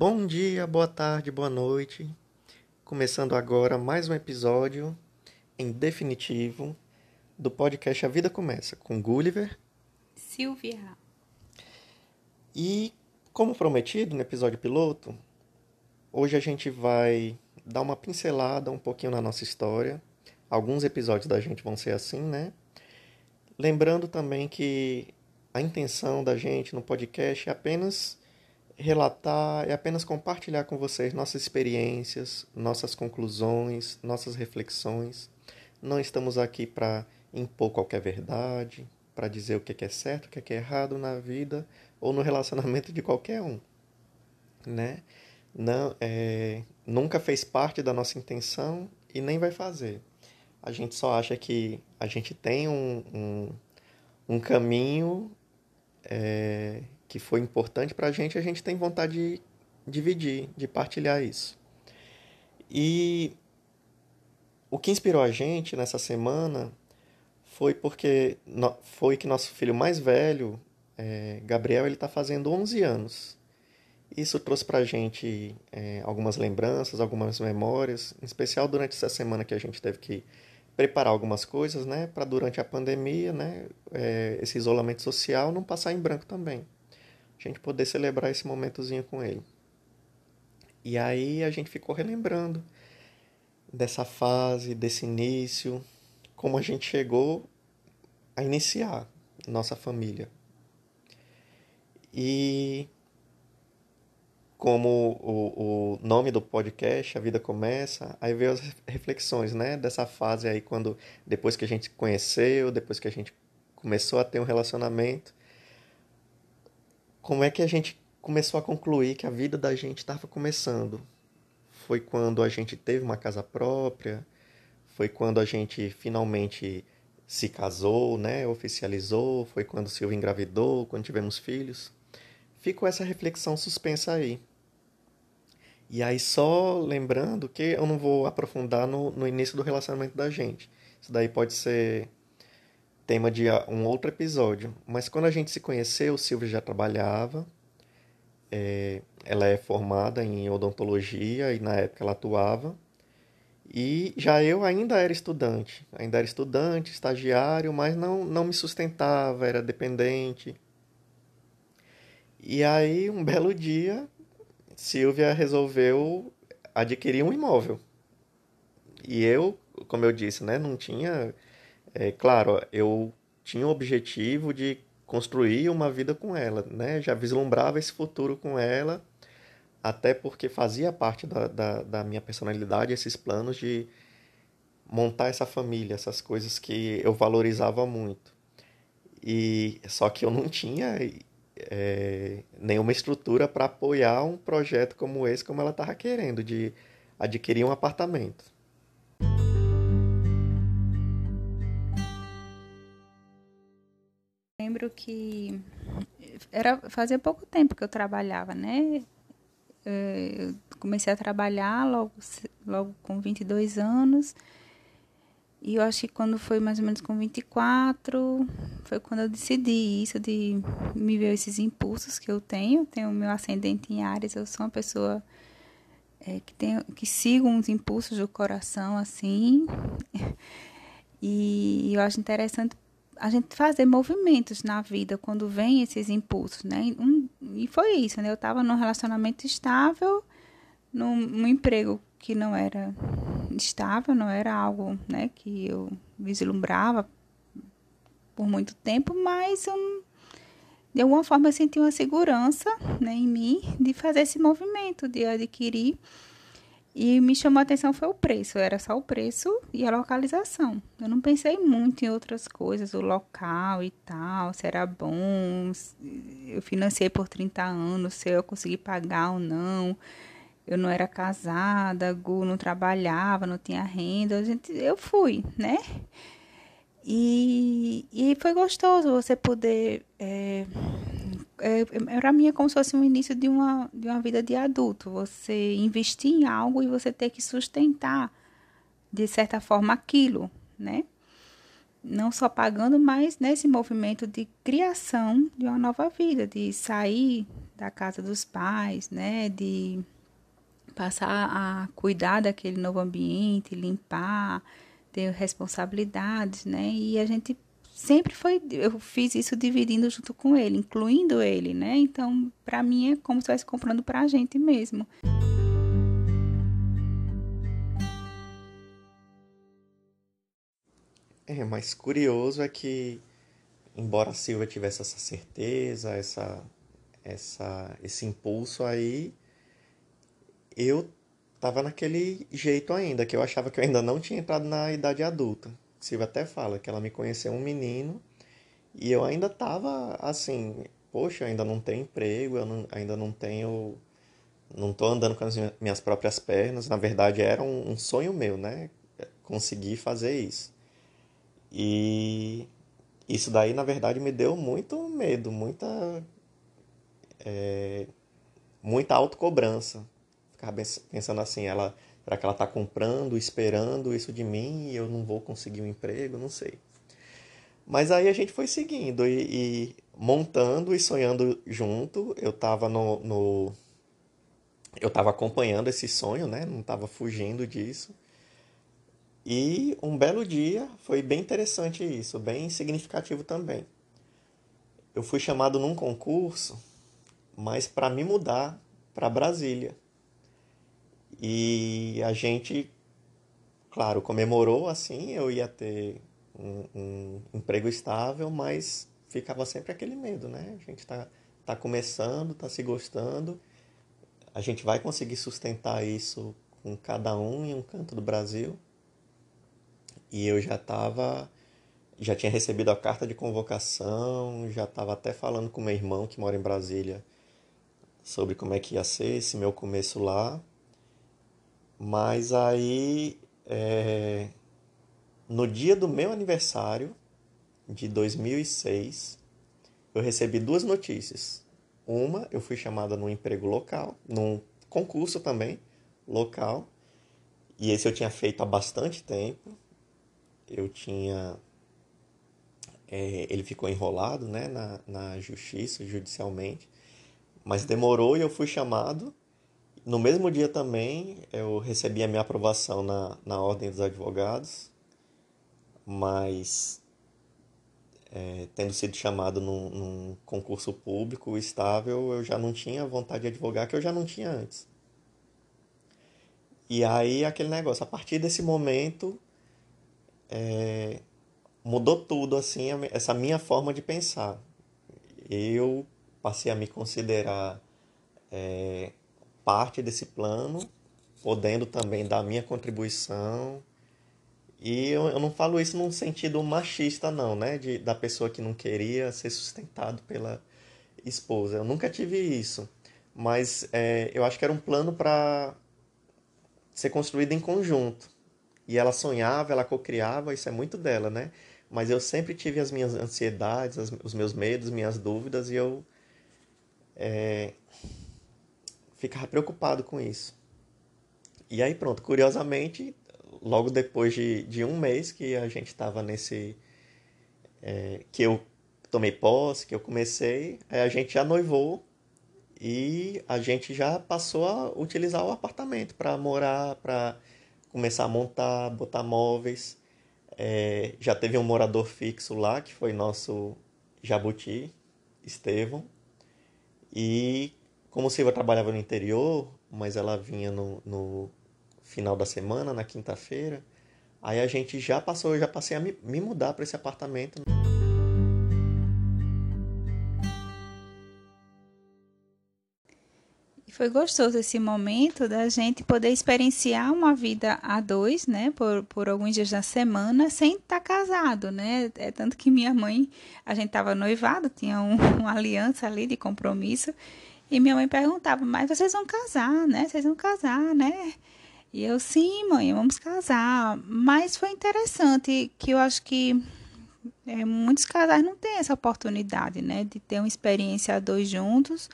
Bom dia, boa tarde, boa noite. Começando agora mais um episódio, em definitivo, do podcast A Vida Começa, com Gulliver. Silvia. E, como prometido no episódio piloto, hoje a gente vai dar uma pincelada um pouquinho na nossa história. Alguns episódios da gente vão ser assim, né? Lembrando também que a intenção da gente no podcast é apenas relatar, é apenas compartilhar com vocês nossas experiências, nossas conclusões, nossas reflexões. Não estamos aqui para impor qualquer verdade, para dizer o que é certo, o que é errado na vida ou no relacionamento de qualquer um, né? Não, é, nunca fez parte da nossa intenção e nem vai fazer. A gente só acha que a gente tem um, um, um caminho é, que foi importante para a gente, a gente tem vontade de dividir, de partilhar isso. E o que inspirou a gente nessa semana foi porque foi que nosso filho mais velho, é, Gabriel, ele está fazendo 11 anos. Isso trouxe para a gente é, algumas lembranças, algumas memórias, em especial durante essa semana que a gente teve que preparar algumas coisas, né, para durante a pandemia, né, é, esse isolamento social não passar em branco também a gente poder celebrar esse momentozinho com ele. E aí a gente ficou relembrando dessa fase, desse início, como a gente chegou a iniciar nossa família. E como o, o nome do podcast, A Vida Começa, aí veio as reflexões, né? Dessa fase aí, quando depois que a gente conheceu, depois que a gente começou a ter um relacionamento, como é que a gente começou a concluir que a vida da gente estava começando? Foi quando a gente teve uma casa própria, foi quando a gente finalmente se casou, né, oficializou, foi quando Silvia engravidou, quando tivemos filhos. Ficou essa reflexão suspensa aí. E aí só lembrando que eu não vou aprofundar no, no início do relacionamento da gente. Isso daí pode ser tema de um outro episódio. Mas quando a gente se conheceu, Silvia já trabalhava. É, ela é formada em odontologia e na época ela atuava. E já eu ainda era estudante, ainda era estudante, estagiário, mas não, não me sustentava, era dependente. E aí, um belo dia, Silvia resolveu adquirir um imóvel. E eu, como eu disse, né, não tinha é, claro, eu tinha o objetivo de construir uma vida com ela, né? Já vislumbrava esse futuro com ela, até porque fazia parte da, da, da minha personalidade esses planos de montar essa família, essas coisas que eu valorizava muito. E só que eu não tinha é, nenhuma estrutura para apoiar um projeto como esse, como ela estava querendo, de adquirir um apartamento. Que era fazia pouco tempo que eu trabalhava, né? É, eu comecei a trabalhar logo, logo com 22 anos. E eu acho que quando foi mais ou menos com 24, foi quando eu decidi isso, de me ver esses impulsos que eu tenho. Tenho o meu ascendente em Ares, eu sou uma pessoa é, que, tem, que sigo uns impulsos do coração, assim. E eu acho interessante a gente fazer movimentos na vida quando vem esses impulsos, né? Um, e foi isso, né? Eu estava num relacionamento estável, num, emprego que não era estável, não era algo, né, que eu vislumbrava por muito tempo, mas eu, de alguma forma eu senti uma segurança, né, em mim de fazer esse movimento, de adquirir e me chamou a atenção foi o preço, era só o preço e a localização. Eu não pensei muito em outras coisas, o local e tal, se era bom, eu financei por 30 anos, se eu consegui pagar ou não. Eu não era casada, Gu não trabalhava, não tinha renda, a gente, eu fui, né? E, e foi gostoso você poder é, é, era minha como se fosse um início de uma, de uma vida de adulto. Você investir em algo e você ter que sustentar, de certa forma, aquilo, né? Não só pagando, mas nesse movimento de criação de uma nova vida, de sair da casa dos pais, né? De passar a cuidar daquele novo ambiente, limpar, ter responsabilidades, né? E a gente sempre foi, eu fiz isso dividindo junto com ele, incluindo ele, né? Então, para mim é como se estivesse comprando para a gente mesmo. É, mas curioso é que, embora a Silvia tivesse essa certeza, essa, essa, esse impulso aí, eu tava naquele jeito ainda, que eu achava que eu ainda não tinha entrado na idade adulta. Silvia até fala que ela me conheceu um menino e eu ainda tava assim, poxa, ainda não tenho emprego, eu não, ainda não tenho. Não tô andando com as minhas próprias pernas. Na verdade, era um, um sonho meu, né? Conseguir fazer isso. E isso daí, na verdade, me deu muito medo, muita. É, muita autocobrança. Ficava pensando assim, ela. Será que ela está comprando, esperando isso de mim e eu não vou conseguir um emprego? Não sei. Mas aí a gente foi seguindo e, e montando e sonhando junto. Eu estava no, no, eu estava acompanhando esse sonho, né? Não estava fugindo disso. E um belo dia foi bem interessante isso, bem significativo também. Eu fui chamado num concurso, mas para me mudar para Brasília. E a gente, claro, comemorou assim, eu ia ter um, um emprego estável, mas ficava sempre aquele medo, né? A gente está tá começando, está se gostando, a gente vai conseguir sustentar isso com cada um em um canto do Brasil. E eu já estava já tinha recebido a carta de convocação, já estava até falando com meu irmão que mora em Brasília sobre como é que ia ser esse meu começo lá. Mas aí, é, no dia do meu aniversário de 2006, eu recebi duas notícias. Uma, eu fui chamada num emprego local, num concurso também, local, e esse eu tinha feito há bastante tempo eu tinha. É, ele ficou enrolado né, na, na justiça, judicialmente, mas demorou e eu fui chamado. No mesmo dia também eu recebi a minha aprovação na, na Ordem dos Advogados, mas é, tendo sido chamado num, num, concurso público estável, eu já não tinha vontade de advogar, que eu já não tinha antes. E aí aquele negócio, a partir desse momento é, mudou tudo assim essa minha forma de pensar. Eu passei a me considerar é, parte desse plano, podendo também dar minha contribuição. E eu, eu não falo isso num sentido machista, não, né? De, da pessoa que não queria ser sustentado pela esposa. Eu nunca tive isso. Mas é, eu acho que era um plano para ser construído em conjunto. E ela sonhava, ela cocriava, isso é muito dela, né? Mas eu sempre tive as minhas ansiedades, os meus medos, minhas dúvidas, e eu é, ficava preocupado com isso. E aí pronto, curiosamente, logo depois de, de um mês que a gente estava nesse... É, que eu tomei posse, que eu comecei, a gente já noivou e a gente já passou a utilizar o apartamento para morar, para começar a montar, botar móveis. É, já teve um morador fixo lá, que foi nosso Jabuti, Estevão. E como Silva trabalhava no interior, mas ela vinha no, no final da semana, na quinta-feira, aí a gente já passou, eu já passei a me, me mudar para esse apartamento. foi gostoso esse momento da gente poder experienciar uma vida a dois, né, por, por alguns dias da semana, sem estar tá casado, né? É tanto que minha mãe, a gente estava noivado, tinha um, uma aliança ali de compromisso, e minha mãe perguntava: "Mas vocês vão casar, né? Vocês vão casar, né?" E eu: "Sim, mãe, vamos casar". Mas foi interessante que eu acho que é, muitos casais não têm essa oportunidade, né, de ter uma experiência a dois juntos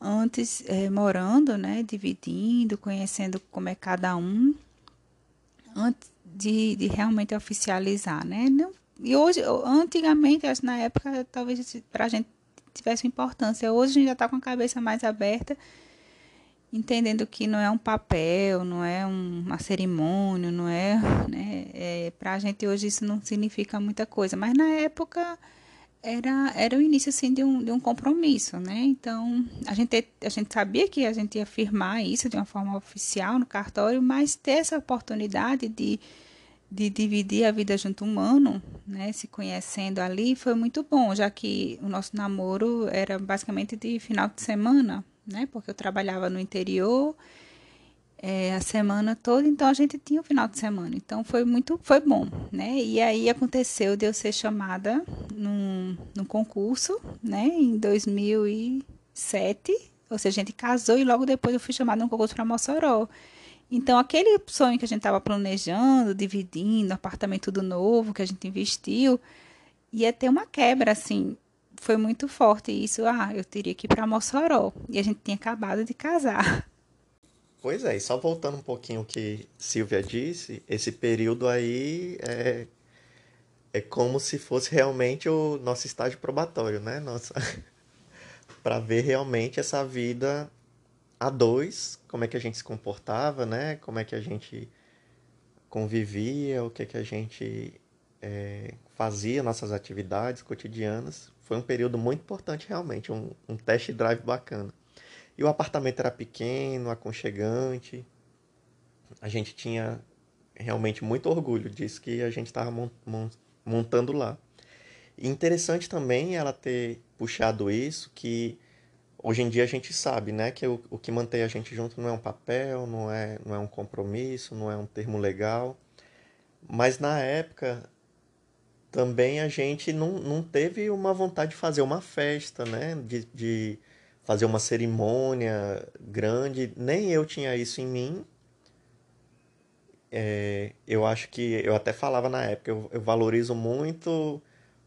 antes é, morando, né, dividindo, conhecendo como é cada um, antes de, de realmente oficializar, né? Não, e hoje, antigamente, acho na época, talvez para a gente tivesse importância. Hoje a gente já está com a cabeça mais aberta, entendendo que não é um papel, não é um, uma cerimônia, não é, né? É, Para a gente hoje isso não significa muita coisa, mas na época era, era o início assim de um, de um compromisso, né? Então a gente, a gente sabia que a gente ia firmar isso de uma forma oficial no cartório, mas ter essa oportunidade de, de dividir a vida junto humano, né? Se conhecendo ali foi muito bom, já que o nosso namoro era basicamente de final de semana, né? Porque eu trabalhava no interior é, a semana toda, então a gente tinha o final de semana. Então foi muito, foi bom, né? E aí aconteceu de eu ser chamada num, num concurso, né? Em 2007, ou seja, a gente casou e logo depois eu fui chamada num concurso para Mossoró. Então aquele sonho que a gente estava planejando, dividindo, apartamento do novo que a gente investiu, ia ter uma quebra assim. Foi muito forte isso. Ah, eu teria que ir para Mossoró. E a gente tinha acabado de casar. Pois é, e só voltando um pouquinho o que Silvia disse, esse período aí é, é como se fosse realmente o nosso estágio probatório, né? Nossa, para ver realmente essa vida a dois, como é que a gente se comportava, né? Como é que a gente convivia, o que é que a gente é, fazia, nossas atividades cotidianas. Foi um período muito importante realmente, um, um test drive bacana. E o apartamento era pequeno, aconchegante. A gente tinha realmente muito orgulho disso que a gente estava montando lá. E interessante também ela ter puxado isso, que hoje em dia a gente sabe, né, que o, o que mantém a gente junto não é um papel, não é, não é um compromisso, não é um termo legal. Mas na época também a gente não, não teve uma vontade de fazer uma festa, né, de, de fazer uma cerimônia grande. Nem eu tinha isso em mim. É, eu acho que eu até falava na época, eu, eu valorizo muito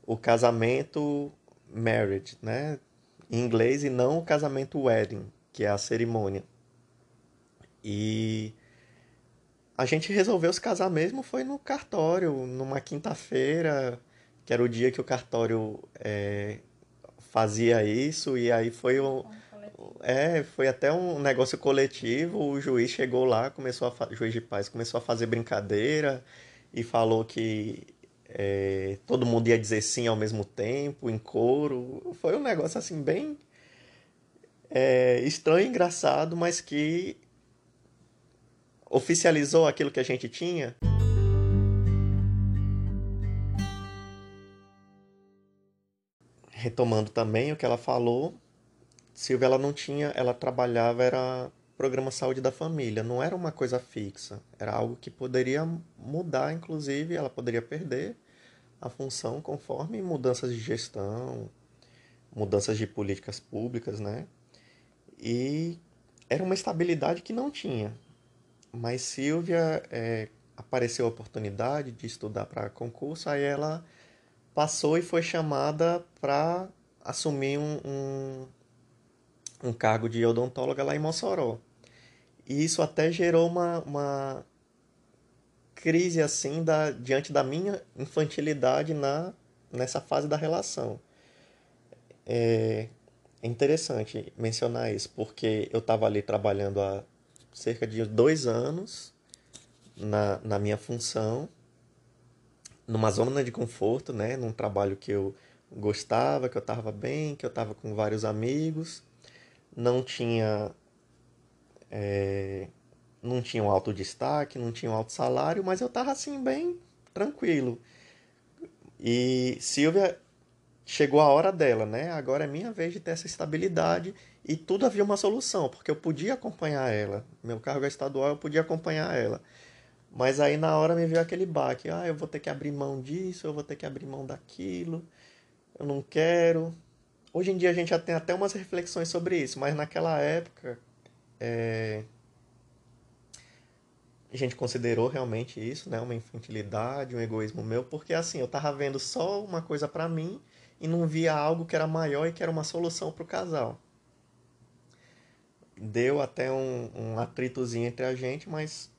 o casamento marriage, né? Em inglês e não o casamento wedding, que é a cerimônia. E a gente resolveu se casar mesmo foi no cartório, numa quinta-feira, que era o dia que o cartório é, fazia isso e aí foi um, é, foi até um negócio coletivo, o juiz chegou lá, começou a juiz de paz começou a fazer brincadeira e falou que é, todo mundo ia dizer sim ao mesmo tempo, em coro. Foi um negócio assim bem é, estranho engraçado, mas que oficializou aquilo que a gente tinha. retomando também o que ela falou, Silvia ela não tinha, ela trabalhava era programa saúde da família, não era uma coisa fixa, era algo que poderia mudar, inclusive ela poderia perder a função conforme mudanças de gestão, mudanças de políticas públicas, né? E era uma estabilidade que não tinha. Mas Silvia é, apareceu a oportunidade de estudar para concurso, aí ela passou e foi chamada para assumir um, um, um, cargo de odontóloga lá em Mossoró. E isso até gerou uma, uma crise assim da, diante da minha infantilidade na, nessa fase da relação. É, é interessante mencionar isso, porque eu estava ali trabalhando há cerca de dois anos na, na minha função numa zona de conforto, né? Num trabalho que eu gostava, que eu estava bem, que eu estava com vários amigos, não tinha é, não tinha um alto destaque, não tinha um alto salário, mas eu estava assim bem tranquilo. E Silvia chegou a hora dela, né? Agora é minha vez de ter essa estabilidade e tudo havia uma solução, porque eu podia acompanhar ela. Meu cargo é estadual, eu podia acompanhar ela. Mas aí na hora me veio aquele baque. Ah, eu vou ter que abrir mão disso, eu vou ter que abrir mão daquilo. Eu não quero. Hoje em dia a gente já tem até umas reflexões sobre isso, mas naquela época é... a gente considerou realmente isso, né? Uma infantilidade, um egoísmo meu, porque assim, eu tava vendo só uma coisa para mim e não via algo que era maior e que era uma solução para o casal. Deu até um, um atritozinho entre a gente, mas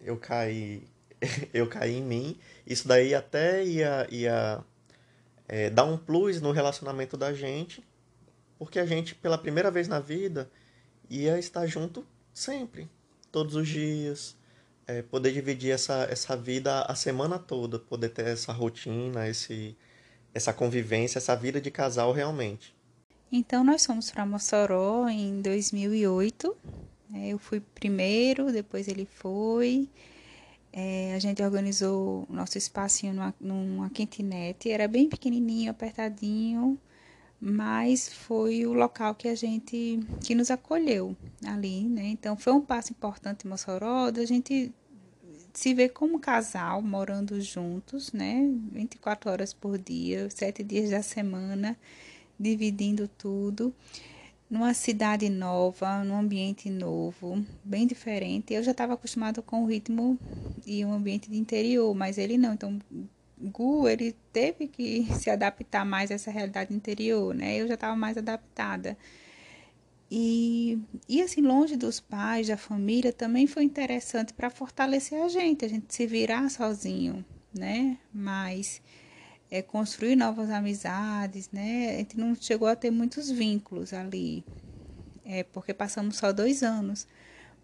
eu caí eu caí em mim isso daí até ia ia é, dar um plus no relacionamento da gente porque a gente, pela primeira vez na vida, ia estar junto sempre, todos os dias, é, poder dividir essa, essa vida a semana toda, poder ter essa rotina, esse, essa convivência, essa vida de casal realmente. Então nós fomos para Mossoró em 2008. Né? Eu fui primeiro, depois ele foi. É, a gente organizou nosso espacinho numa, numa kitnet. Era bem pequenininho, apertadinho, mas foi o local que a gente que nos acolheu ali, né? Então foi um passo importante em Mossoró da gente se ver como casal morando juntos, né? 24 horas por dia, sete dias da semana, dividindo tudo numa cidade nova, num ambiente novo, bem diferente. Eu já estava acostumado com o ritmo e o ambiente de interior, mas ele não. Então, Gu, ele teve que se adaptar mais a essa realidade interior, né? Eu já estava mais adaptada. E, e assim, longe dos pais, da família, também foi interessante para fortalecer a gente, a gente se virar sozinho, né? Mas é, construir novas amizades, né? A gente não chegou a ter muitos vínculos ali, é, porque passamos só dois anos.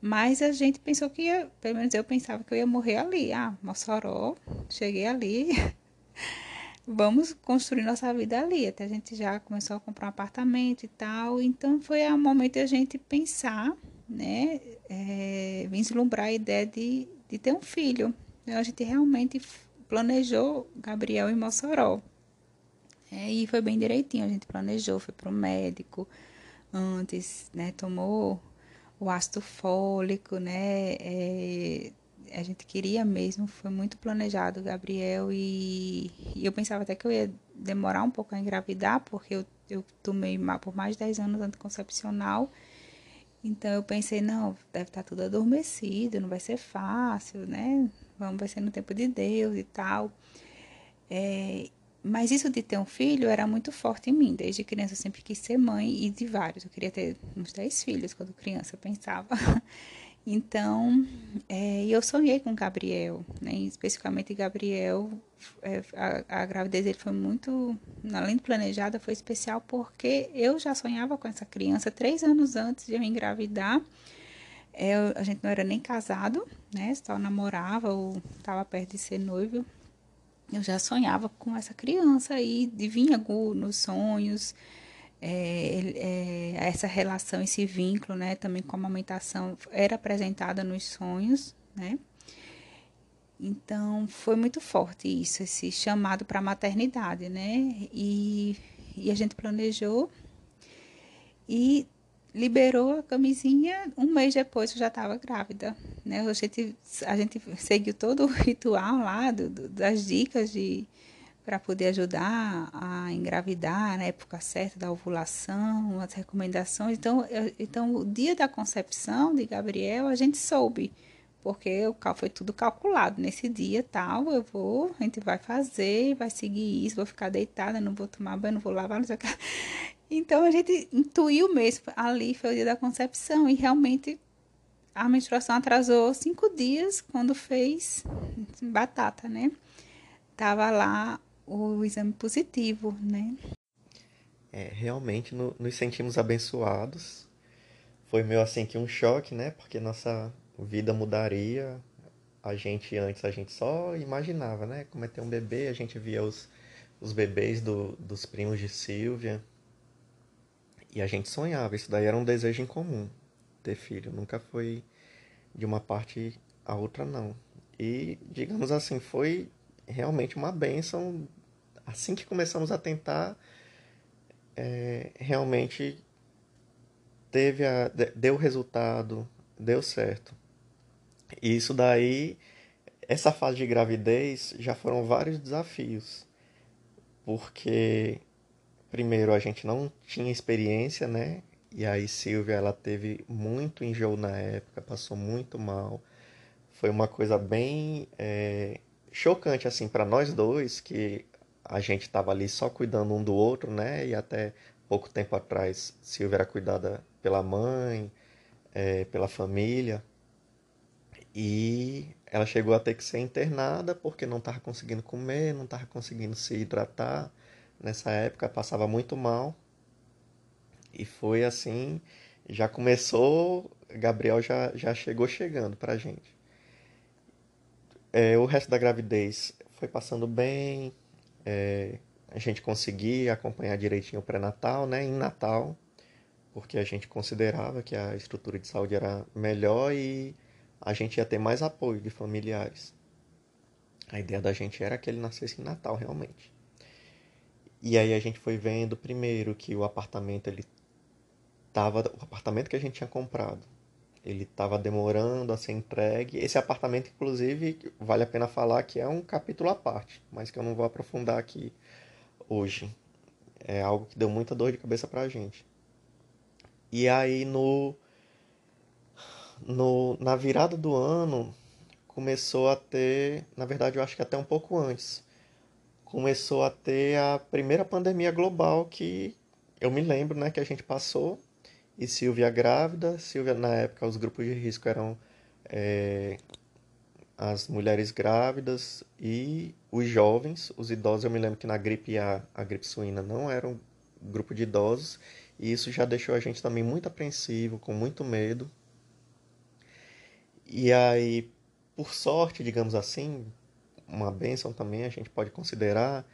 Mas a gente pensou que ia, pelo menos eu pensava que eu ia morrer ali. Ah, Mossoró, cheguei ali, vamos construir nossa vida ali. Até a gente já começou a comprar um apartamento e tal. Então foi o momento de a gente pensar, né? É, vislumbrar a ideia de, de ter um filho. Então, a gente realmente planejou Gabriel em Mossoró. É, e foi bem direitinho, a gente planejou, foi para o médico antes, né? Tomou o ácido fólico, né? É, a gente queria mesmo, foi muito planejado, Gabriel, e, e, eu pensava até que eu ia demorar um pouco a engravidar, porque eu, eu tomei por mais de 10 anos anticoncepcional, então eu pensei, não, deve estar tudo adormecido, não vai ser fácil, né? vamos, vai ser no tempo de Deus e tal. É, mas isso de ter um filho era muito forte em mim. Desde criança eu sempre quis ser mãe e de vários. Eu queria ter uns 10 filhos quando criança, eu pensava. Então, é, eu sonhei com Gabriel, né? especificamente Gabriel. É, a, a, gravidez dele foi muito, além de planejada, foi especial porque eu já sonhava com essa criança três anos antes de eu engravidar. Eu, a gente não era nem casado, né? Só namorava ou estava perto de ser noivo. Eu já sonhava com essa criança de vinha nos sonhos. É, é, essa relação, esse vínculo, né? Também com a amamentação era apresentada nos sonhos, né? Então, foi muito forte isso, esse chamado para a maternidade, né? E, e a gente planejou e liberou a camisinha, um mês depois eu já estava grávida, né? A gente, a gente seguiu todo o ritual lá do, do, das dicas de para poder ajudar a engravidar na época certa da ovulação, as recomendações. Então, eu, então o dia da concepção de Gabriel a gente soube, porque o foi tudo calculado nesse dia tal, eu vou, a gente vai fazer, vai seguir isso, vou ficar deitada, não vou tomar banho, não vou lavar, não sei o que. Então a gente intuiu mesmo, ali foi o dia da concepção e realmente a menstruação atrasou cinco dias quando fez batata, né? Tava lá o exame positivo, né? É, realmente no, nos sentimos abençoados. Foi meio assim que um choque, né? Porque nossa vida mudaria. A gente antes a gente só imaginava, né? Como é ter um bebê, a gente via os, os bebês do, dos primos de Silvia e a gente sonhava, isso daí era um desejo em comum, ter filho. Nunca foi de uma parte a outra, não. E, digamos assim, foi realmente uma benção. Assim que começamos a tentar, é, realmente teve a, deu resultado, deu certo. E isso daí, essa fase de gravidez, já foram vários desafios. Porque primeiro a gente não tinha experiência, né? E aí Silvia ela teve muito enjoo na época, passou muito mal. Foi uma coisa bem é, chocante assim para nós dois que a gente estava ali só cuidando um do outro, né? E até pouco tempo atrás Silvia era cuidada pela mãe, é, pela família. E ela chegou a ter que ser internada porque não estava conseguindo comer, não estava conseguindo se hidratar nessa época, passava muito mal. E foi assim, já começou, Gabriel já, já chegou chegando pra gente. É, o resto da gravidez foi passando bem, é, a gente conseguia acompanhar direitinho o pré-natal, né? Em Natal, porque a gente considerava que a estrutura de saúde era melhor e a gente ia ter mais apoio de familiares. A ideia da gente era que ele nascesse em Natal, realmente. E aí a gente foi vendo primeiro que o apartamento ele tava o apartamento que a gente tinha comprado, ele estava demorando a ser entregue. Esse apartamento inclusive vale a pena falar que é um capítulo à parte, mas que eu não vou aprofundar aqui hoje. É algo que deu muita dor de cabeça pra gente. E aí no, no na virada do ano começou a ter, na verdade eu acho que até um pouco antes, começou a ter a primeira pandemia global que eu me lembro, né, que a gente passou. E Silvia grávida, Silvia na época os grupos de risco eram é, as mulheres grávidas e os jovens, os idosos. Eu me lembro que na gripe A, a gripe suína não era um grupo de idosos e isso já deixou a gente também muito apreensivo, com muito medo. E aí, por sorte, digamos assim, uma bênção também a gente pode considerar.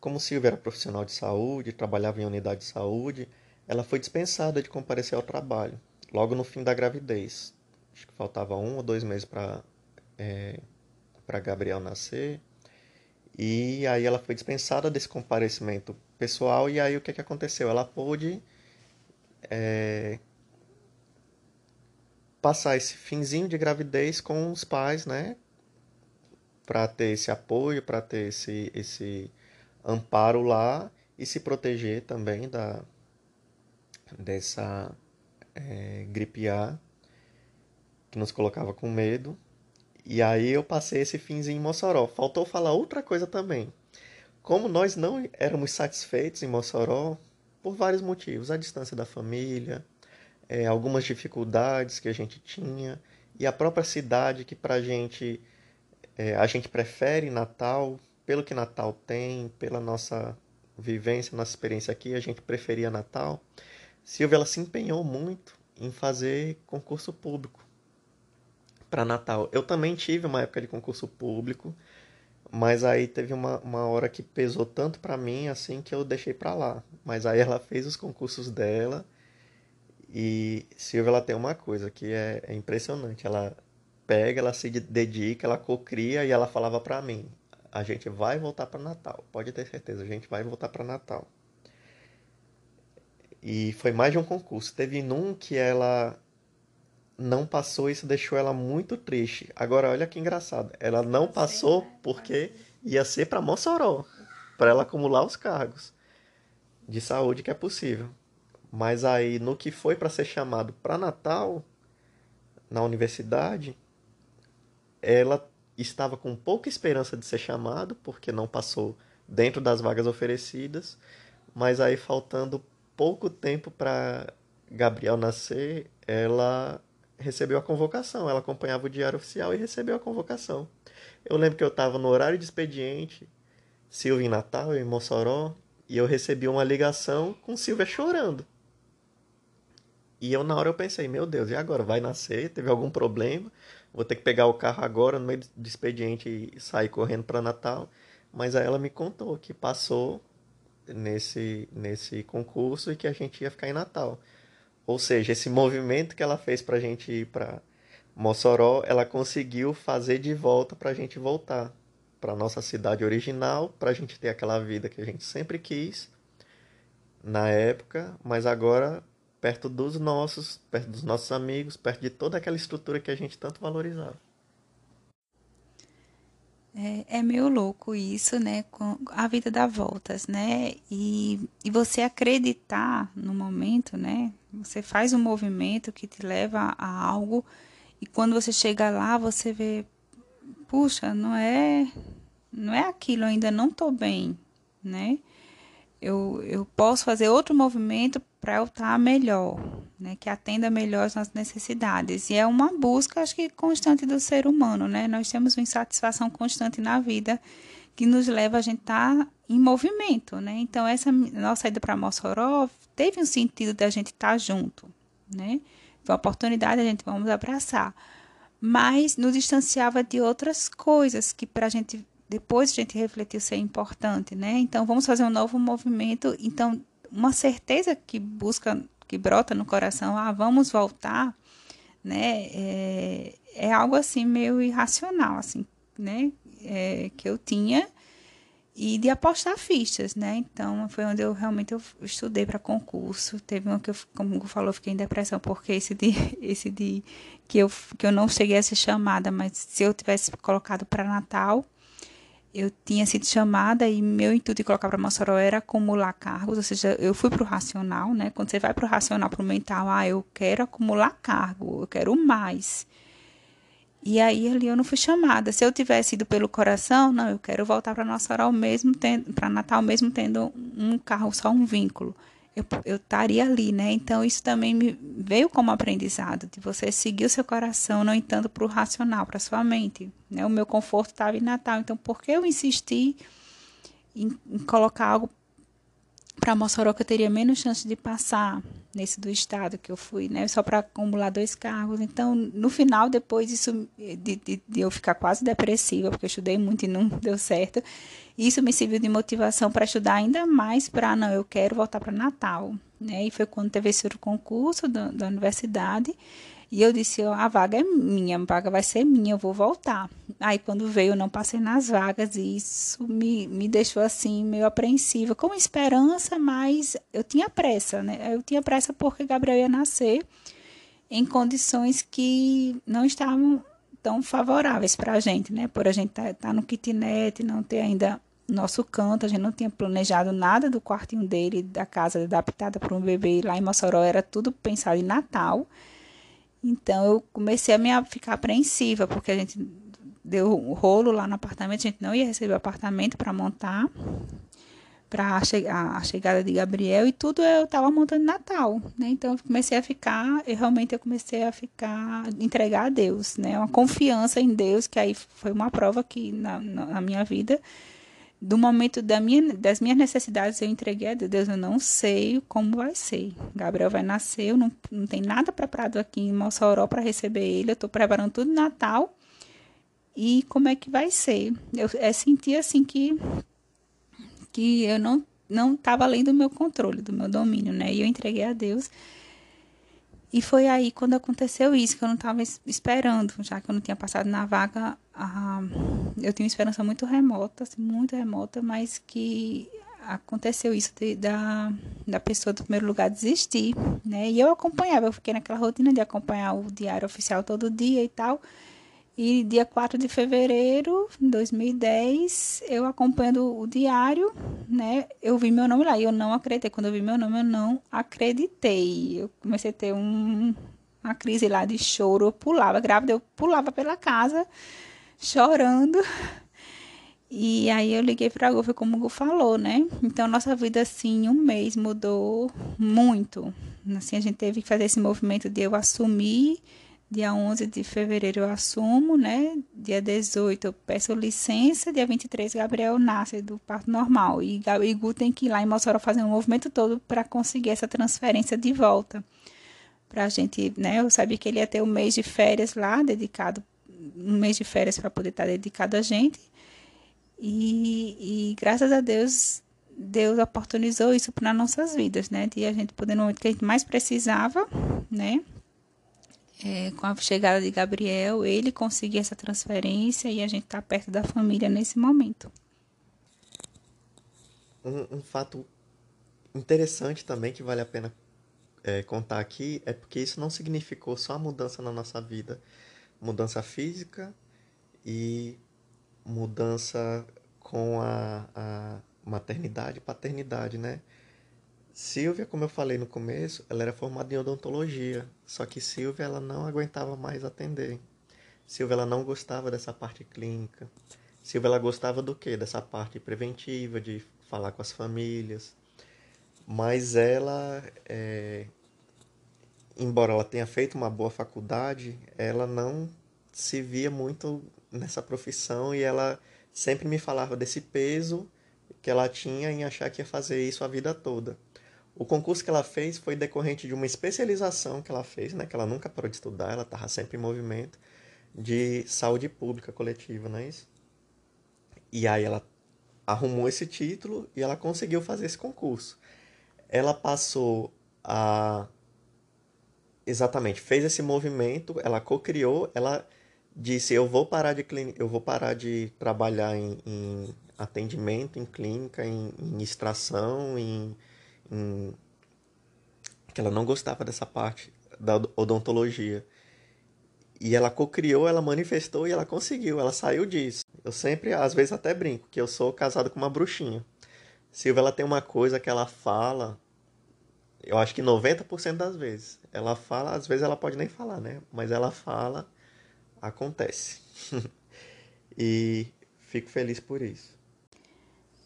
Como Silvia era profissional de saúde, trabalhava em unidade de saúde, ela foi dispensada de comparecer ao trabalho, logo no fim da gravidez. Acho que faltava um ou dois meses para é, para Gabriel nascer. E aí ela foi dispensada desse comparecimento pessoal. E aí o que, que aconteceu? Ela pôde é, passar esse finzinho de gravidez com os pais, né? Para ter esse apoio, para ter esse, esse amparo lá e se proteger também da dessa é, gripe A que nos colocava com medo. E aí eu passei esse finzinho em Mossoró. Faltou falar outra coisa também. Como nós não éramos satisfeitos em Mossoró, por vários motivos, a distância da família, é, algumas dificuldades que a gente tinha e a própria cidade que para gente é, a gente prefere Natal, pelo que Natal tem, pela nossa vivência, nossa experiência aqui, a gente preferia Natal. Silvia ela se empenhou muito em fazer concurso público para Natal. Eu também tive uma época de concurso público, mas aí teve uma, uma hora que pesou tanto para mim assim que eu deixei para lá. Mas aí ela fez os concursos dela e Silvia ela tem uma coisa que é, é impressionante. Ela pega, ela se dedica, ela cocria e ela falava para mim: a gente vai voltar para Natal, pode ter certeza, a gente vai voltar para Natal. E foi mais de um concurso. Teve num que ela não passou, isso deixou ela muito triste. Agora, olha que engraçado. Ela não passou porque ia ser para Mossoró, para ela acumular os cargos de saúde que é possível. Mas aí, no que foi para ser chamado para Natal, na universidade, ela estava com pouca esperança de ser chamado, porque não passou dentro das vagas oferecidas, mas aí faltando pouco tempo para Gabriel nascer, ela recebeu a convocação. Ela acompanhava o diário oficial e recebeu a convocação. Eu lembro que eu estava no horário de expediente, Silvia em Natal, em Mossoró, e eu recebi uma ligação com Silvia chorando. E eu na hora eu pensei, meu Deus, e agora? Vai nascer? Teve algum problema? Vou ter que pegar o carro agora no meio do expediente e sair correndo para Natal. Mas aí ela me contou que passou nesse, nesse concurso e que a gente ia ficar em Natal. Ou seja, esse movimento que ela fez para a gente ir para Mossoró, ela conseguiu fazer de volta para a gente voltar para nossa cidade original, para a gente ter aquela vida que a gente sempre quis na época, mas agora perto dos nossos, perto dos nossos amigos, perto de toda aquela estrutura que a gente tanto valorizava. É, é meio louco isso, né? Com a vida dá voltas, né? E, e você acreditar no momento, né? Você faz um movimento que te leva a algo e quando você chega lá, você vê, puxa, não é, não é aquilo, ainda não estou bem, né? Eu, eu posso fazer outro movimento para eu estar tá melhor, né? Que atenda melhor as nossas necessidades. E é uma busca, acho que, constante do ser humano, né? Nós temos uma insatisfação constante na vida que nos leva a gente estar tá em movimento, né? Então essa nossa ida para Mossoró teve um sentido da gente estar tá junto, né? Foi uma oportunidade a gente vamos abraçar, mas nos distanciava de outras coisas que para a gente depois a gente refletiu ser importante, né? Então vamos fazer um novo movimento, então uma certeza que busca que brota no coração, ah, vamos voltar, né? É, é algo assim meio irracional, assim, né? É, que eu tinha e de apostar fichas, né? Então foi onde eu realmente eu estudei para concurso. Teve uma que eu, como o falou, fiquei em depressão porque esse de esse de que eu que eu não cheguei a ser chamada, mas se eu tivesse colocado para Natal, eu tinha sido chamada e meu intuito de colocar para Mossoró era acumular cargos, ou seja, eu fui para o racional, né? Quando você vai para o racional, para o mental, ah, eu quero acumular cargo, eu quero mais. E aí ali eu não fui chamada. Se eu tivesse ido pelo coração, não, eu quero voltar para Nossa Hora mesmo para Natal mesmo tendo um carro só um vínculo. Eu, estaria ali, né? Então isso também me veio como aprendizado de você seguir o seu coração, não entrando para o racional, para sua mente. Né? O meu conforto estava em Natal, então por que eu insisti em, em colocar algo para Mossoró que eu teria menos chance de passar nesse do estado que eu fui, né? Só para acumular dois cargos. Então, no final, depois isso de, de, de, eu ficar quase depressiva, porque eu estudei muito e não deu certo, isso me serviu de motivação para estudar ainda mais para não, eu quero voltar para Natal, né? E foi quando teve esse concurso da, da universidade e eu disse, a vaga é minha, a vaga vai ser minha, eu vou voltar. Aí quando veio, eu não passei nas vagas e isso me, me deixou assim, meio apreensiva, com esperança, mas eu tinha pressa, né? Eu tinha pressa porque Gabriel ia nascer em condições que não estavam tão favoráveis para a gente, né? Por a gente estar tá, tá no kitnet, não ter ainda nosso canto, a gente não tinha planejado nada do quartinho dele, da casa adaptada para um bebê. Lá em Mossoró era tudo pensado em Natal. Então eu comecei a me ficar apreensiva, porque a gente deu um rolo lá no apartamento, a gente não ia receber o apartamento para montar para a, che a, chegada de Gabriel e tudo eu estava montando Natal, né? Então eu comecei a ficar, eu realmente eu comecei a ficar entregar a Deus, né? Uma confiança em Deus que aí foi uma prova que na, na minha vida do momento da minha, das minhas necessidades, eu entreguei a Deus. Eu não sei como vai ser. Gabriel vai nascer, eu não, não tem nada preparado aqui em Mossoró para receber ele. Eu estou preparando tudo Natal. E como é que vai ser? Eu é, senti assim que, que eu não não estava além do meu controle, do meu domínio, né? E eu entreguei a Deus. E foi aí quando aconteceu isso, que eu não estava esperando, já que eu não tinha passado na vaga. Ah, eu tinha uma esperança muito remota, assim, muito remota, mas que aconteceu isso de, da, da pessoa do primeiro lugar desistir, né? E eu acompanhava, eu fiquei naquela rotina de acompanhar o diário oficial todo dia e tal. E dia 4 de fevereiro de 2010, eu acompanhando o diário, né? Eu vi meu nome lá e eu não acreditei. Quando eu vi meu nome, eu não acreditei. Eu comecei a ter um, uma crise lá de choro. Eu pulava, grávida, eu pulava pela casa, chorando. E aí eu liguei para a Gu, foi como o Gu falou, né? Então nossa vida assim, um mês mudou muito. Assim, a gente teve que fazer esse movimento de eu assumir Dia 11 de fevereiro eu assumo, né? Dia 18 eu peço licença. Dia 23 Gabriel nasce do parto normal. E Gu tem que ir lá em Mossoró fazer um movimento todo para conseguir essa transferência de volta. Para a gente, né? Eu sabia que ele ia ter um mês de férias lá, dedicado, um mês de férias para poder estar dedicado a gente. E, e graças a Deus, Deus oportunizou isso para nossas vidas, né? De a gente poder, no momento que a gente mais precisava, né? é, com a chegada de Gabriel, ele conseguir essa transferência e a gente está perto da família nesse momento. Um, um, fato interessante também que vale a pena é, contar aqui é porque isso não significou só a mudança na nossa vida, mudança física e mudança com a, a maternidade e paternidade, né? Silvia, como eu falei no começo, ela era formada em odontologia, só que Silvia ela não aguentava mais atender. Silvia ela não gostava dessa parte clínica. Silvia ela gostava do quê? Dessa parte preventiva, de falar com as famílias. Mas ela, é... embora ela tenha feito uma boa faculdade, ela não se via muito nessa profissão e ela sempre me falava desse peso que ela tinha em achar que ia fazer isso a vida toda. O concurso que ela fez foi decorrente de uma especialização que ela fez, né? Que ela nunca parou de estudar, ela estava sempre em movimento de saúde pública coletiva, não é isso? E aí ela arrumou esse título e ela conseguiu fazer esse concurso. Ela passou a exatamente fez esse movimento, ela co-criou, ela disse eu vou parar de eu vou parar de trabalhar em, em atendimento, em clínica, em, em extração, em em, que ela não gostava dessa parte da odontologia. E ela co-criou, ela manifestou e ela conseguiu, ela saiu disso. Eu sempre, às vezes até brinco, que eu sou casado com uma bruxinha. Silvia, ela tem uma coisa que ela fala, eu acho que 90% das vezes. Ela fala, às vezes ela pode nem falar, né? Mas ela fala, acontece. e fico feliz por isso.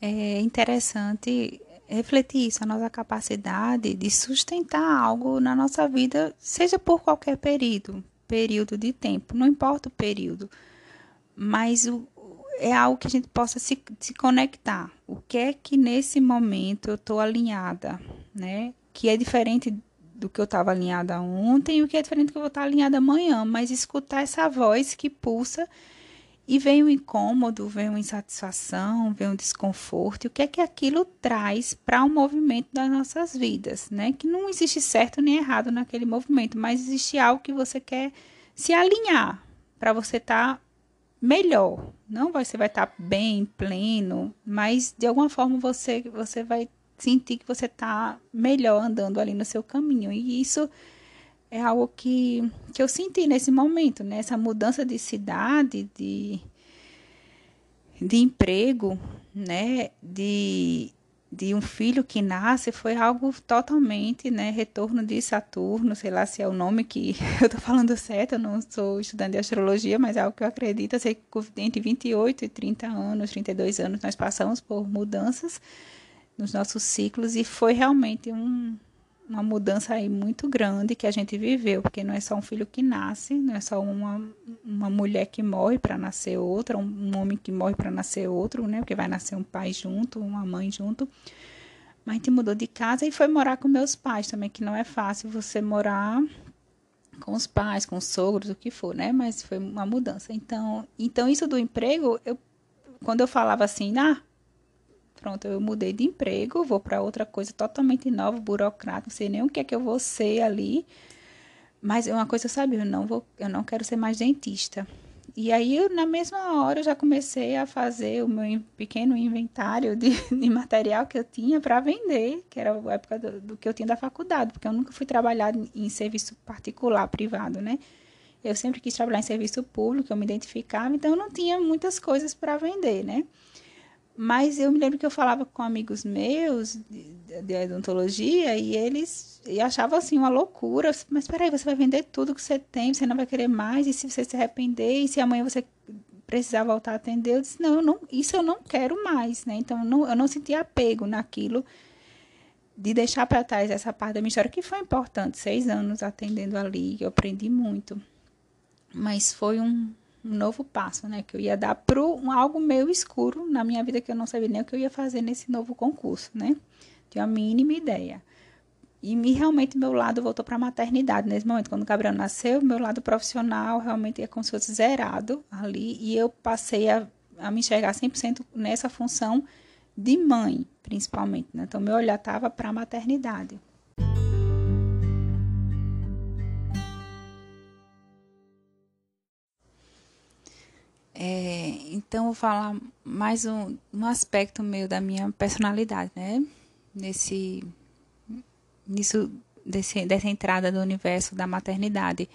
É interessante refletir isso, a nossa capacidade de sustentar algo na nossa vida, seja por qualquer período, período de tempo, não importa o período, mas o, é algo que a gente possa se, se conectar. O que é que nesse momento eu estou alinhada, né? Que é diferente do que eu estava alinhada ontem e o que é diferente do que eu vou estar alinhada amanhã, mas escutar essa voz que pulsa e vem o incômodo, vem uma insatisfação, vem um desconforto. E o que é que aquilo traz para o um movimento das nossas vidas, né? Que não existe certo nem errado naquele movimento, mas existe algo que você quer se alinhar para você estar tá melhor. Não você vai estar tá bem, pleno, mas de alguma forma você você vai sentir que você está melhor andando ali no seu caminho. E isso é algo que, que eu senti nesse momento, né? Essa mudança de cidade, de, de emprego, né? De, de um filho que nasce foi algo totalmente, né? Retorno de Saturno, sei lá se é o nome que eu tô falando certo, eu não sou estudante de astrologia, mas é algo que eu acredito. Eu sei que entre 28 e 30 anos, 32 anos, nós passamos por mudanças nos nossos ciclos e foi realmente um uma mudança aí muito grande que a gente viveu, porque não é só um filho que nasce, não é só uma, uma mulher que morre para nascer outra, um, um homem que morre para nascer outro, né? Porque vai nascer um pai junto, uma mãe junto. Mas a gente mudou de casa e foi morar com meus pais também, que não é fácil você morar com os pais, com os sogros, o que for, né? Mas foi uma mudança. Então, então isso do emprego, eu quando eu falava assim, ah, Pronto, eu mudei de emprego, vou para outra coisa totalmente nova, burocrática, não sei nem o que é que eu vou ser ali. Mas uma coisa eu sabia, eu não vou, eu não quero ser mais dentista. E aí, na mesma hora, eu já comecei a fazer o meu pequeno inventário de, de material que eu tinha para vender, que era a época do, do, que eu tinha da faculdade, porque eu nunca fui trabalhar em serviço particular, privado, né? Eu sempre quis trabalhar em serviço público, eu me identificava, então eu não tinha muitas coisas para vender, né? Mas eu me lembro que eu falava com amigos meus de, de odontologia e eles e achavam assim uma loucura. Mas peraí, você vai vender tudo que você tem, você não vai querer mais, e se você se arrepender, e se amanhã você precisar voltar a atender, eu disse, não, eu não isso eu não quero mais, né? Então não, eu não senti apego naquilo de deixar para trás essa parte da minha história, que foi importante, seis anos atendendo ali, eu aprendi muito. Mas foi um, um novo passo, né? Que eu ia dar para um, algo meio escuro na minha vida que eu não sabia nem o que eu ia fazer nesse novo concurso, né? Tinha a mínima ideia. E me, realmente meu lado voltou para a maternidade nesse momento. Quando o Gabriel nasceu, meu lado profissional realmente é como se fosse zerado ali. E eu passei a, a me enxergar 100% nessa função de mãe, principalmente. Né? Então, meu olhar estava para a maternidade. É, então, vou falar mais um, um aspecto meio da minha personalidade, né? Nesse, nisso, desse, dessa entrada do universo da maternidade.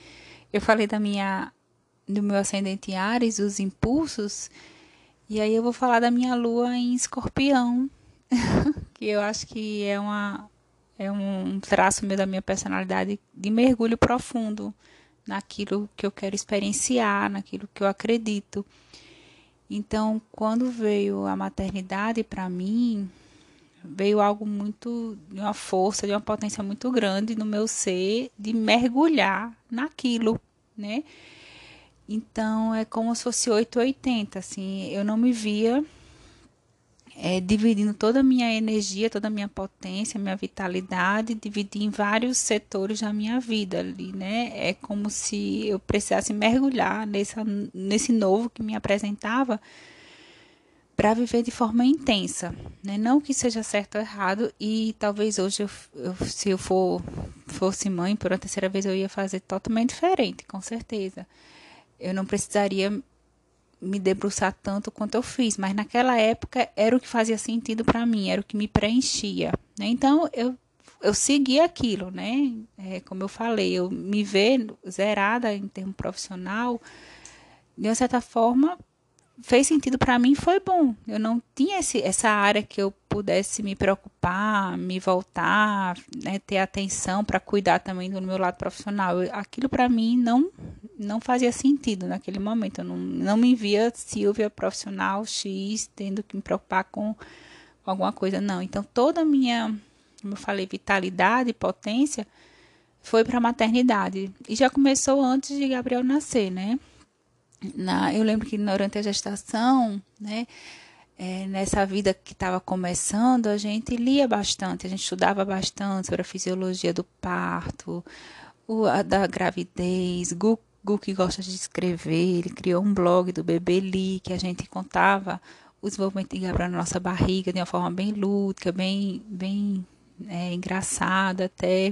Eu falei da minha, do meu ascendente Ares, os impulsos, e aí eu vou falar da minha lua em escorpião, que eu acho que é, uma, é um traço meio da minha personalidade de mergulho profundo naquilo que eu quero experienciar, naquilo que eu acredito. Então, quando veio a maternidade para mim, veio algo muito de uma força, de uma potência muito grande no meu ser de mergulhar naquilo, né? Então é como se fosse 880, assim, eu não me via é, dividindo toda a minha energia, toda a minha potência, minha vitalidade, dividir em vários setores da minha vida ali, né? É como se eu precisasse mergulhar nessa, nesse novo que me apresentava para viver de forma intensa, né? Não que seja certo ou errado e talvez hoje eu, eu, se eu for fosse mãe por uma terceira vez eu ia fazer totalmente diferente, com certeza. Eu não precisaria me debruçar tanto quanto eu fiz, mas naquela época era o que fazia sentido para mim, era o que me preenchia. Né? Então eu eu segui aquilo, né? É, como eu falei, eu me ver zerada em termo profissional, de uma certa forma fez sentido para mim foi bom. Eu não tinha esse, essa área que eu pudesse me preocupar, me voltar, né, ter atenção para cuidar também do meu lado profissional. Aquilo para mim não não fazia sentido naquele momento. Eu não, não me via Silvia profissional X tendo que me preocupar com, alguma coisa, não. Então toda a minha, como eu falei, vitalidade potência foi para a maternidade. E já começou antes de Gabriel nascer, né? Na, eu lembro que durante a gestação, né, é, nessa vida que estava começando, a gente lia bastante, a gente estudava bastante sobre a fisiologia do parto, o, a, da gravidez. Gu, que gosta de escrever, ele criou um blog do Bebê Li, que a gente contava o desenvolvimento de Gabriel na nossa barriga de uma forma bem lúdica, bem, bem é, engraçada até.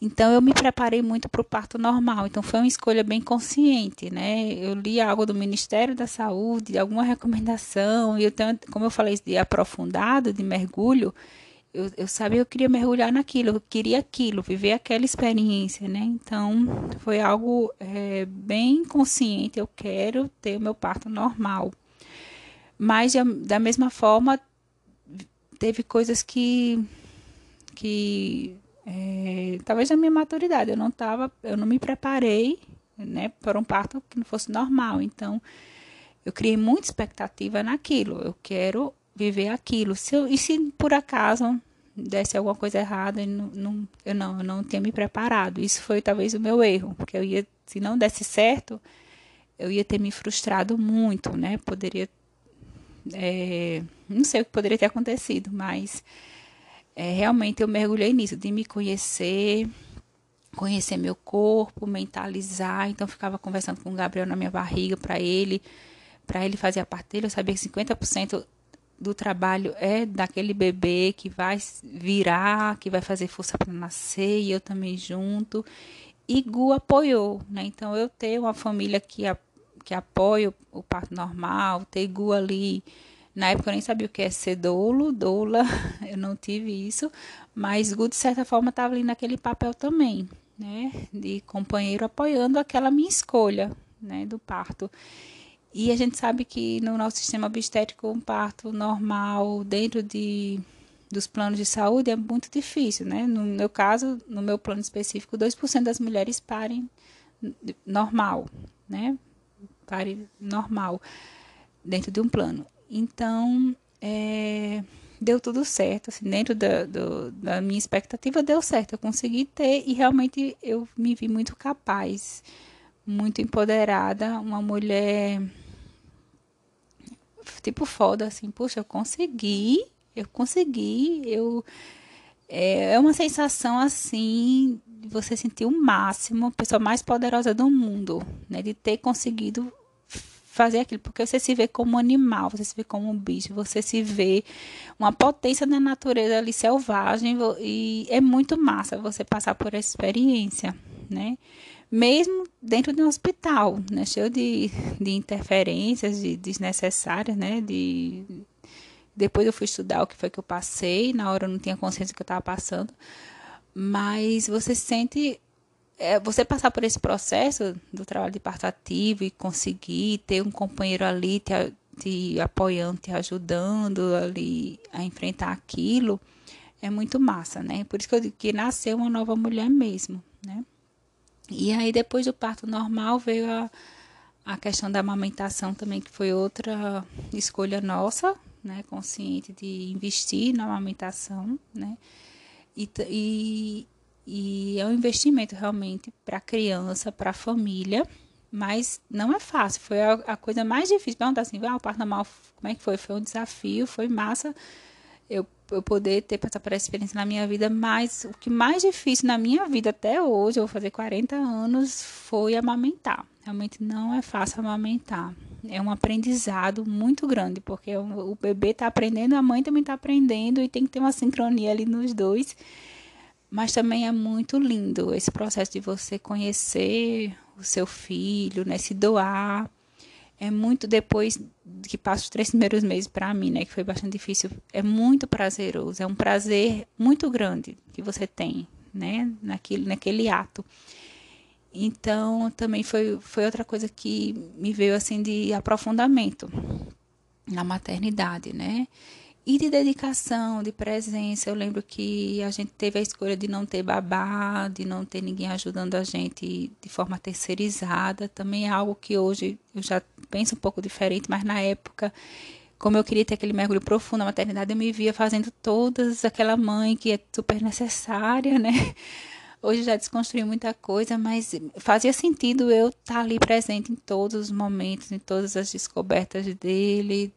Então eu me preparei muito para o parto normal. Então foi uma escolha bem consciente, né? Eu li algo do Ministério da Saúde, alguma recomendação, e eu tenho, como eu falei de aprofundado, de mergulho, eu, eu sabia que eu queria mergulhar naquilo, eu queria aquilo, viver aquela experiência, né? Então foi algo é, bem consciente. Eu quero ter o meu parto normal. Mas da mesma forma teve coisas que que é, talvez na minha maturidade eu não tava, eu não me preparei, né, para um parto que não fosse normal. Então, eu criei muita expectativa naquilo. Eu quero viver aquilo. Se eu, e se por acaso desse alguma coisa errada, eu não, eu não, eu não tinha me preparado. Isso foi talvez o meu erro, porque eu ia, se não desse certo, eu ia ter me frustrado muito, né? Poderia, é, não sei o que poderia ter acontecido, mas é, realmente eu mergulhei nisso, de me conhecer, conhecer meu corpo, mentalizar. Então, ficava conversando com o Gabriel na minha barriga para ele, para ele fazer a parte dele. Eu sabia que 50% do trabalho é daquele bebê que vai virar, que vai fazer força para nascer, e eu também junto. E Gu apoiou, né? Então, eu tenho uma família que, a, que apoia o, o parto normal, ter Gu ali na época eu nem sabia o que é ser dolo, doula, eu não tive isso, mas Gu, de certa forma, estava ali naquele papel também, né? De companheiro apoiando aquela minha escolha, né? Do parto. E a gente sabe que no nosso sistema obstétrico, um parto normal, dentro de, dos planos de saúde, é muito difícil, né? No meu caso, no meu plano específico, 2% das mulheres parem normal, né? Pare normal, dentro de um plano. Então, é, deu tudo certo, assim, dentro da, do, da minha expectativa deu certo, eu consegui ter e realmente eu me vi muito capaz, muito empoderada, uma mulher tipo foda, assim, puxa, eu consegui, eu consegui, eu é, é uma sensação assim de você sentir o máximo, a pessoa mais poderosa do mundo, né, de ter conseguido fazer aquilo, porque você se vê como animal, você se vê como um bicho, você se vê uma potência da natureza ali selvagem e é muito massa você passar por essa experiência, né? Mesmo dentro de um hospital, né? Cheio de, de interferências de, desnecessárias, né? De, depois eu fui estudar o que foi que eu passei, na hora eu não tinha consciência do que eu estava passando, mas você sente é, você passar por esse processo do trabalho de parto ativo e conseguir ter um companheiro ali te, te apoiando, te ajudando ali a enfrentar aquilo, é muito massa, né? Por isso que eu digo que nasceu uma nova mulher mesmo, né? E aí depois do parto normal veio a, a questão da amamentação também, que foi outra escolha nossa, né? Consciente de investir na amamentação, né? E, e, e é um investimento realmente para a criança, para a família, Mas não é fácil, foi a, a coisa mais difícil. Perguntar assim, ah, o parto normal, como é que foi? Foi um desafio, foi massa eu, eu poder ter passado por essa experiência na minha vida, mas o que mais difícil na minha vida até hoje, eu vou fazer 40 anos, foi amamentar. Realmente não é fácil amamentar. É um aprendizado muito grande, porque o, o bebê está aprendendo, a mãe também está aprendendo e tem que ter uma sincronia ali nos dois. Mas também é muito lindo esse processo de você conhecer o seu filho, né, se doar. É muito depois que passa os três primeiros meses para mim, né, que foi bastante difícil. É muito prazeroso, é um prazer muito grande que você tem, né, naquele, naquele ato. Então, também foi, foi outra coisa que me veio assim de aprofundamento na maternidade, né? E de dedicação, de presença. Eu lembro que a gente teve a escolha de não ter babá, de não ter ninguém ajudando a gente de forma terceirizada. Também é algo que hoje eu já penso um pouco diferente, mas na época, como eu queria ter aquele mergulho profundo na maternidade, eu me via fazendo todas aquela mãe que é super necessária, né? Hoje já desconstruí muita coisa, mas fazia sentido eu estar tá ali presente em todos os momentos, em todas as descobertas dele,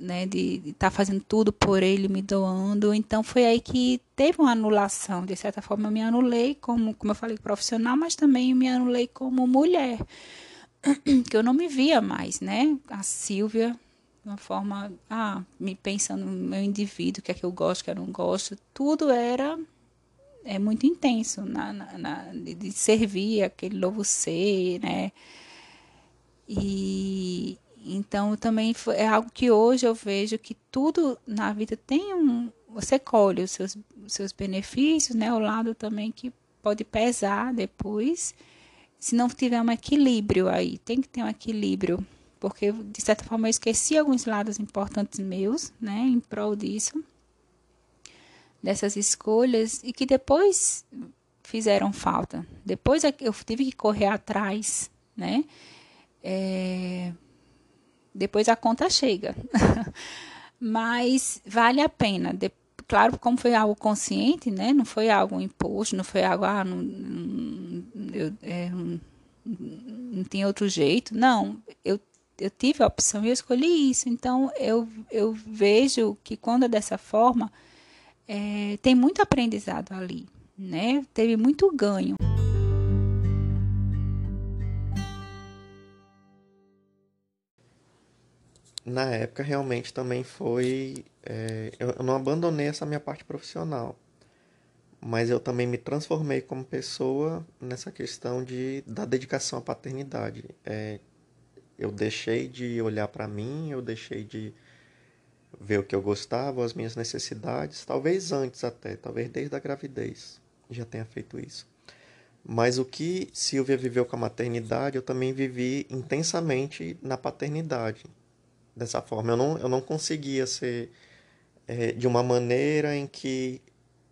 né, de estar tá fazendo tudo por ele, me doando. Então foi aí que teve uma anulação. De certa forma, eu me anulei como, como eu falei, profissional, mas também me anulei como mulher, que eu não me via mais, né? A Silvia uma forma, ah, me pensando no meu indivíduo, o que é que eu gosto, o que eu não gosto, tudo era é muito intenso na, na, na, de servir aquele novo ser, né? E então também é algo que hoje eu vejo que tudo na vida tem um. Você colhe os seus, os seus benefícios, né? O lado também que pode pesar depois, se não tiver um equilíbrio aí. Tem que ter um equilíbrio. Porque, de certa forma, eu esqueci alguns lados importantes meus, né? Em prol disso dessas escolhas e que depois fizeram falta. Depois é eu tive que correr atrás, né? É, depois a conta chega. Mas vale a pena. De, claro, como foi algo consciente, né? Não foi algo imposto, não foi algo, ah, não, eu, é, não, não tem outro jeito. Não, eu, eu tive a opção e eu escolhi isso. Então, eu, eu vejo que quando é dessa forma, é, tem muito aprendizado ali, né? Teve muito ganho. Na época, realmente também foi. É, eu não abandonei essa minha parte profissional, mas eu também me transformei como pessoa nessa questão de, da dedicação à paternidade. É, eu deixei de olhar para mim, eu deixei de ver o que eu gostava, as minhas necessidades, talvez antes até, talvez desde a gravidez já tenha feito isso. Mas o que Silvia viveu com a maternidade, eu também vivi intensamente na paternidade. Dessa forma, eu não, eu não conseguia ser é, de uma maneira em que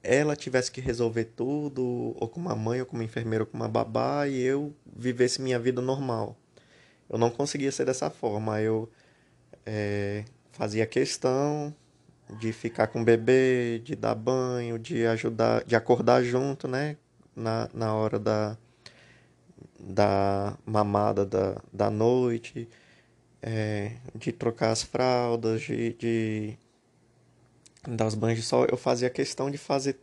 ela tivesse que resolver tudo, ou com uma mãe, ou com uma enfermeira, ou com uma babá, e eu vivesse minha vida normal. Eu não conseguia ser dessa forma. Eu é, fazia questão de ficar com o bebê, de dar banho, de ajudar, de acordar junto, né? Na, na hora da, da mamada da, da noite, é, de trocar as fraldas, de, de dar os banhos de sol. Eu fazia questão de fazer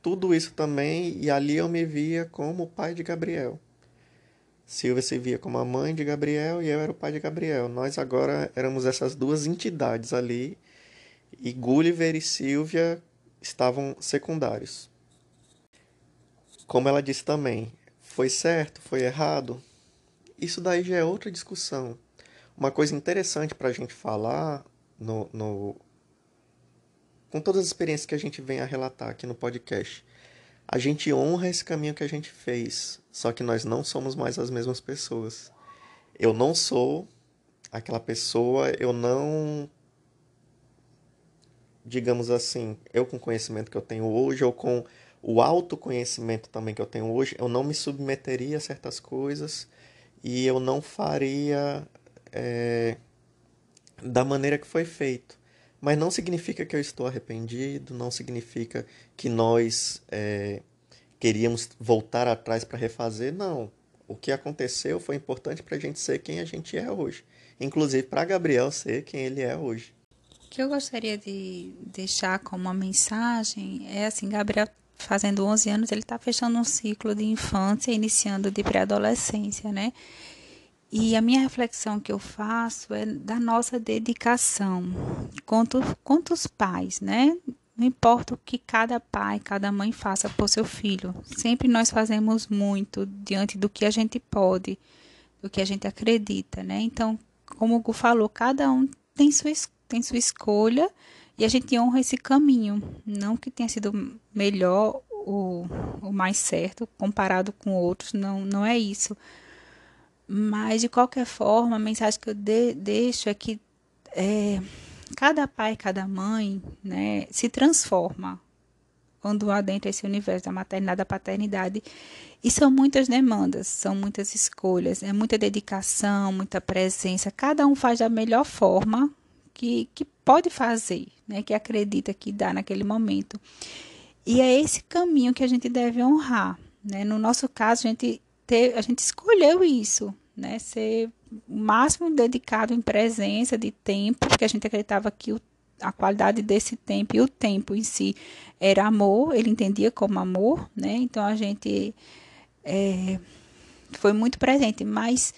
tudo isso também e ali eu me via como o pai de Gabriel. Silvia se via como a mãe de Gabriel e eu era o pai de Gabriel. Nós agora éramos essas duas entidades ali e Gulliver e Silvia estavam secundários. Como ela disse também, foi certo, foi errado? Isso daí já é outra discussão. Uma coisa interessante para a gente falar no, no, com todas as experiências que a gente vem a relatar aqui no podcast a gente honra esse caminho que a gente fez, só que nós não somos mais as mesmas pessoas. Eu não sou aquela pessoa, eu não digamos assim, eu com o conhecimento que eu tenho hoje ou com o autoconhecimento também que eu tenho hoje, eu não me submeteria a certas coisas e eu não faria é, da maneira que foi feito. Mas não significa que eu estou arrependido, não significa que nós é, queríamos voltar atrás para refazer, não. o que aconteceu foi importante para a gente ser quem a gente é hoje. Inclusive para Gabriel ser quem ele é hoje. O que eu gostaria de deixar como uma mensagem é assim, Gabriel fazendo 11 anos, ele está fechando um ciclo de infância, iniciando de pré-adolescência, né? E a minha reflexão que eu faço é da nossa dedicação quanto, quanto os pais, né? Não importa o que cada pai, cada mãe faça por seu filho, sempre nós fazemos muito diante do que a gente pode, do que a gente acredita, né? Então, como o Gu falou, cada um tem sua, tem sua escolha e a gente honra esse caminho. Não que tenha sido melhor ou, o mais certo comparado com outros, não, não é isso. Mas, de qualquer forma, a mensagem que eu de, deixo é que é, cada pai, cada mãe né, se transforma quando adentra esse universo da maternidade, da paternidade. E são muitas demandas, são muitas escolhas, é muita dedicação, muita presença. Cada um faz da melhor forma que, que pode fazer, né, que acredita que dá naquele momento. E é esse caminho que a gente deve honrar. Né? No nosso caso, a gente, ter, a gente escolheu isso, né? ser o máximo dedicado em presença de tempo, porque a gente acreditava que o, a qualidade desse tempo e o tempo em si era amor, ele entendia como amor, né? Então a gente é, foi muito presente, mas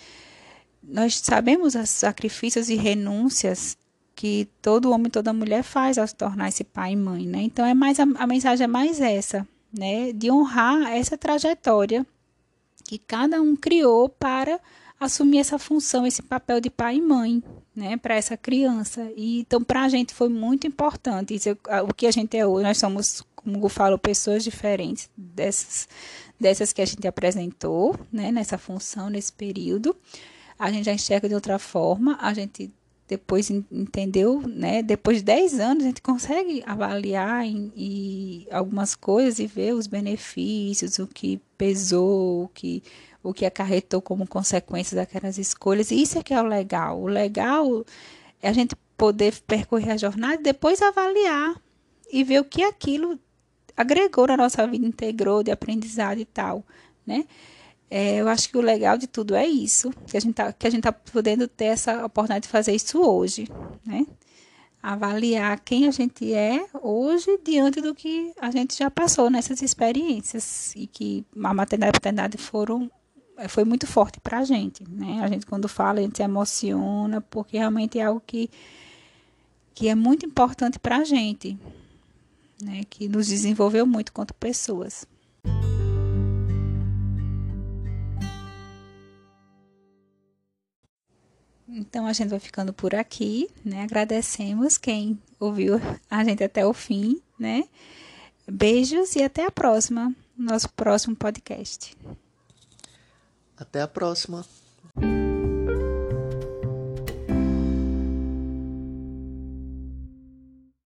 nós sabemos os sacrifícios e renúncias que todo homem e toda mulher faz ao se tornar esse pai e mãe, né? Então é mais a, a mensagem é mais essa, né? De honrar essa trajetória que cada um criou para assumir essa função, esse papel de pai e mãe, né, para essa criança. E então para a gente foi muito importante. Isso, o que a gente é hoje, nós somos, como eu falo, pessoas diferentes dessas dessas que a gente apresentou, né, nessa função nesse período. A gente já enxerga de outra forma, a gente depois entendeu, né? Depois de 10 anos, a gente consegue avaliar em, em algumas coisas e ver os benefícios, o que pesou, o que o que acarretou como consequência daquelas escolhas. Isso é que é o legal. O legal é a gente poder percorrer a jornada e depois avaliar e ver o que aquilo agregou na nossa vida, integrou de aprendizado e tal, né? É, eu acho que o legal de tudo é isso, que a gente tá, gente tá podendo ter essa oportunidade de fazer isso hoje, né? Avaliar quem a gente é hoje diante do que a gente já passou nessas experiências e que a maternidade e a paternidade foram é, foi muito forte para a gente, né? A gente quando fala, a gente se emociona, porque realmente é algo que, que é muito importante para a gente, né? Que nos desenvolveu muito quanto pessoas. Então a gente vai ficando por aqui, né? Agradecemos quem ouviu a gente até o fim, né? Beijos e até a próxima, nosso próximo podcast. Até a próxima.